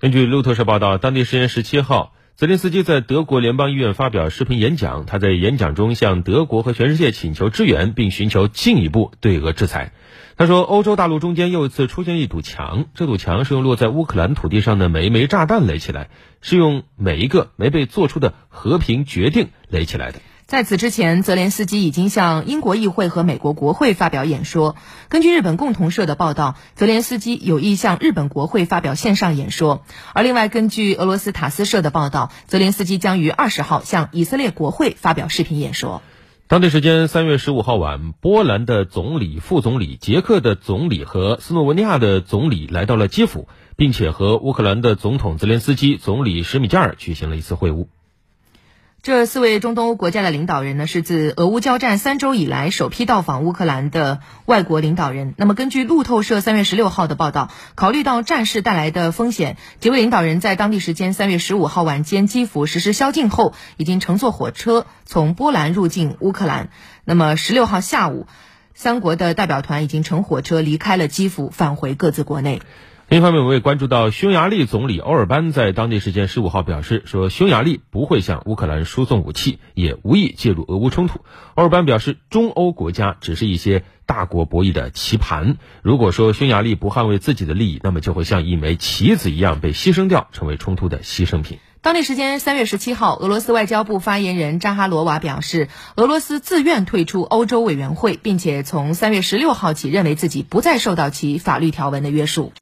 根据路透社报道，当地时间十七号，泽连斯基在德国联邦医院发表视频演讲。他在演讲中向德国和全世界请求支援，并寻求进一步对俄制裁。他说：“欧洲大陆中间又一次出现一堵墙，这堵墙是用落在乌克兰土地上的每一枚炸弹垒起来，是用每一个没被做出的和平决定垒起来的。”在此之前，泽连斯基已经向英国议会和美国国会发表演说。根据日本共同社的报道，泽连斯基有意向日本国会发表线上演说。而另外，根据俄罗斯塔斯社的报道，泽连斯基将于二十号向以色列国会发表视频演说。当地时间三月十五号晚，波兰的总理、副总理、捷克的总理和斯洛文尼亚的总理来到了基辅，并且和乌克兰的总统泽连斯基、总理什米加尔举行了一次会晤。这四位中东欧国家的领导人呢，是自俄乌交战三周以来首批到访乌克兰的外国领导人。那么，根据路透社三月十六号的报道，考虑到战事带来的风险，几位领导人在当地时间三月十五号晚间基辅实施宵禁后，已经乘坐火车从波兰入境乌克兰。那么，十六号下午，三国的代表团已经乘火车离开了基辅，返回各自国内。另一方面，我们也关注到，匈牙利总理欧尔班在当地时间十五号表示，说匈牙利不会向乌克兰输送武器，也无意介入俄乌冲突。欧尔班表示，中欧国家只是一些大国博弈的棋盘。如果说匈牙利不捍卫自己的利益，那么就会像一枚棋子一样被牺牲掉，成为冲突的牺牲品。当地时间三月十七号，俄罗斯外交部发言人扎哈罗娃表示，俄罗斯自愿退出欧洲委员会，并且从三月十六号起认为自己不再受到其法律条文的约束。